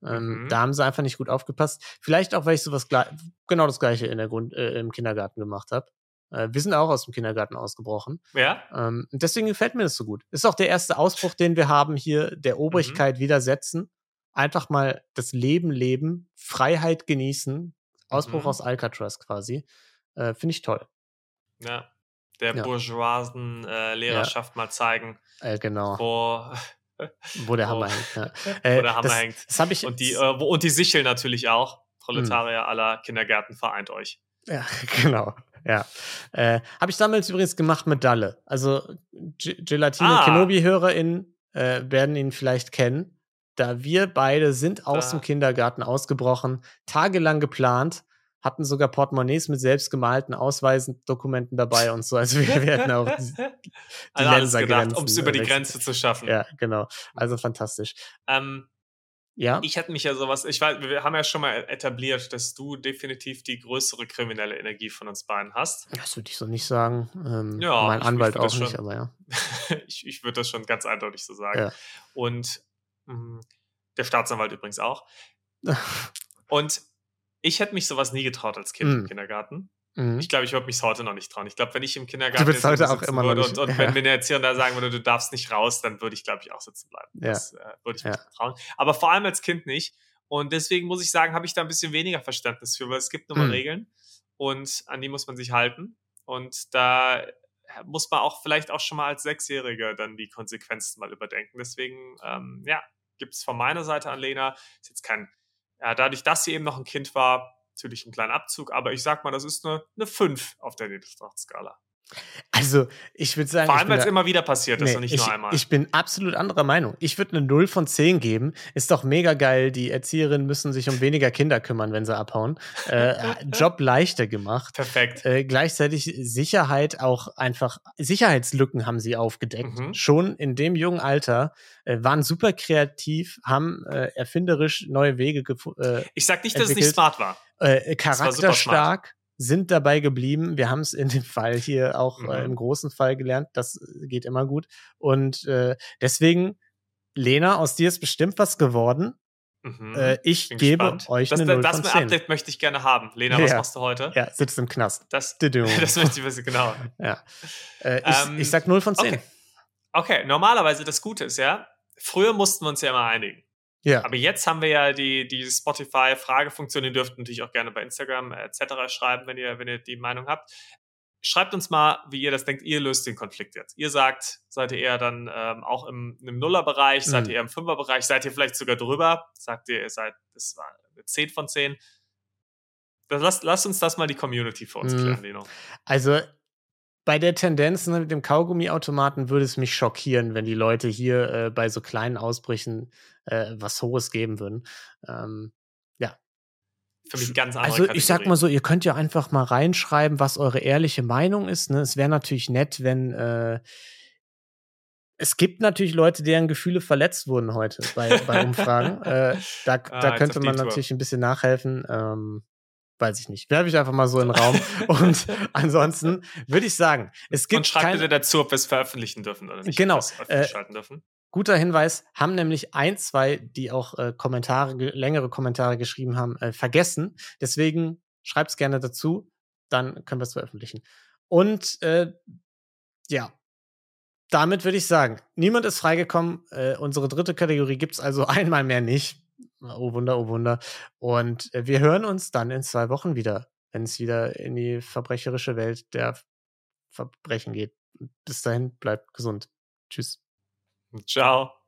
Ähm, mhm. Da haben sie einfach nicht gut aufgepasst. Vielleicht auch, weil ich sowas genau das gleiche in der Grund, äh, im Kindergarten gemacht habe. Äh, wir sind auch aus dem Kindergarten ausgebrochen. Ja. Ähm, und deswegen gefällt mir das so gut. Ist auch der erste Ausbruch, den wir haben hier, der Obrigkeit mhm. widersetzen. Einfach mal das Leben leben, Freiheit genießen, Ausbruch mhm. aus Alcatraz quasi. Äh, Finde ich toll. Ja. Der ja. bourgeoisen äh, Lehrerschaft ja. mal zeigen. Äh, genau. Wo, wo der Hammer hängt. Ja. wo der Hammer das, hängt. Das hab ich, und, die, äh, wo, und die Sichel natürlich auch. Proletarier hm. aller Kindergärten vereint euch. Ja, genau. Ja. Äh, Habe ich damals übrigens gemacht mit Dalle. Also Gelatine ah. Kenobi-HörerInnen äh, werden ihn vielleicht kennen. Da wir beide sind aus Da- dem Kindergarten ausgebrochen, tagelang geplant, hatten sogar Portemonnaies mit selbstgemalten Ausweisen, Dokumenten dabei und so. Also wir werden auch die, die also Ländergrenzen, um es über die äh. Grenze zu schaffen. Ja, genau. Also fantastisch. Ähm, Ja. ich hätte mich ja sowas, ich weiß, wir haben ja schon mal etabliert, dass du definitiv die größere kriminelle Energie von uns beiden hast. Das würde ich so nicht sagen. Ähm, Ja, mein Anwalt auch das nicht, schon- aber ja. ich ich würde das schon ganz eindeutig so sagen. Ja. Und der Staatsanwalt übrigens auch. Und ich hätte mich sowas nie getraut als Kind im Mm. Kindergarten. Mhm. Ich glaube, ich würde mich heute noch nicht trauen. Ich glaube, wenn ich im Kindergarten bist jetzt heute auch immer noch würde nicht. und, und Ja. wenn mir eine Erzieherin da sagen würde, du darfst nicht raus, dann würde ich, glaube ich, auch sitzen bleiben. Ja. Das äh, würde ich mich Ja. nicht trauen. Aber vor allem als Kind nicht. Und deswegen muss ich sagen, habe ich da ein bisschen weniger Verständnis für, weil es gibt nun mal Mhm. Regeln und an die muss man sich halten. Und da muss man auch vielleicht auch schon mal als Sechsjähriger dann die Konsequenzen mal überdenken. Deswegen, ähm, ja, gibt es von meiner Seite an Lena, ist jetzt kein, ja, dadurch, dass sie eben noch ein Kind war, natürlich einen kleinen Abzug, aber ich sag mal, das ist eine, eine 5 auf der Niedertrachtskala. Also, ich würde sagen, Vor allem, weil es immer wieder passiert ist Nee, und nicht ich, nur einmal. ich bin absolut anderer Meinung. Ich würde eine 0 von 10 geben. Ist doch mega geil. Die Erzieherinnen müssen sich um weniger Kinder kümmern, wenn sie abhauen. Äh, Job leichter gemacht. Perfekt. Äh, gleichzeitig Sicherheit auch einfach, Sicherheitslücken haben sie aufgedeckt. Mhm. Schon in dem jungen Alter, äh, waren super kreativ, haben äh, erfinderisch neue Wege gefunden. Äh, Ich sag nicht, dass es nicht entwickelt. smart war. äh, charakterstark, sind dabei geblieben. Wir haben es in dem Fall hier auch Mhm. äh, im großen Fall gelernt. Das geht immer gut. Und äh, deswegen, Lena, aus dir ist bestimmt was geworden. Mhm. Äh, ich Bin gebe gespannt. euch das, eine 0 das von 10. Update möchte ich gerne haben. Lena, was Ja. machst du heute? Ja, sitzt im Knast. Das, das möchte ich wissen, genau. ja. Äh, ich, Ähm, ich sag 0 von 10. Okay. okay, normalerweise das Gute ist ja, früher mussten wir uns ja immer einigen. Ja. Aber jetzt haben wir ja die, die Spotify-Fragefunktion. Ihr dürft natürlich auch gerne bei Instagram äh, etc. schreiben, wenn ihr, wenn ihr die Meinung habt. Schreibt uns mal, wie ihr das denkt. Ihr löst den Konflikt jetzt. Ihr sagt, seid ihr eher dann ähm, auch im, im Nuller-Bereich, seid Mhm. ihr eher im Fünfer-Bereich, seid ihr vielleicht sogar drüber? Sagt ihr, ihr seid, das war eine 10 von 10. Das, lasst, lasst uns das mal die Community für uns Mhm. klären, Leno. Also bei der Tendenz ne, mit dem Kaugummiautomaten würde es mich schockieren, wenn die Leute hier äh, bei so kleinen Ausbrüchen äh, was Hohes geben würden. Ähm, Für mich ganz andere Also ich sag Kategorie. mal so, ihr könnt ja einfach mal reinschreiben, was eure ehrliche Meinung ist. Ne? Es wäre natürlich nett, wenn äh, es gibt natürlich Leute, deren Gefühle verletzt wurden heute bei, bei Umfragen. äh, da Ah, da könnte man natürlich ein bisschen nachhelfen. Ähm, weiß ich nicht. Werfe ich einfach mal so in den Raum. Und ansonsten würde ich sagen, es gibt Und schreibt bitte dazu, ob wir es veröffentlichen dürfen oder nicht. Genau, äh, dürfen. Guter Hinweis, haben nämlich ein, zwei, die auch äh, Kommentare, ge- längere Kommentare geschrieben haben, äh, vergessen. Deswegen schreibt es gerne dazu, dann können wir es veröffentlichen. Und äh, ja, damit würde ich sagen, niemand ist freigekommen. Äh, unsere dritte Kategorie gibt es also einmal mehr nicht. Oh Wunder, oh Wunder. Und äh, wir hören uns dann in zwei Wochen wieder, wenn es wieder in die verbrecherische Welt der Verbrechen geht. Bis dahin, bleibt gesund. Tschüss. Ciao.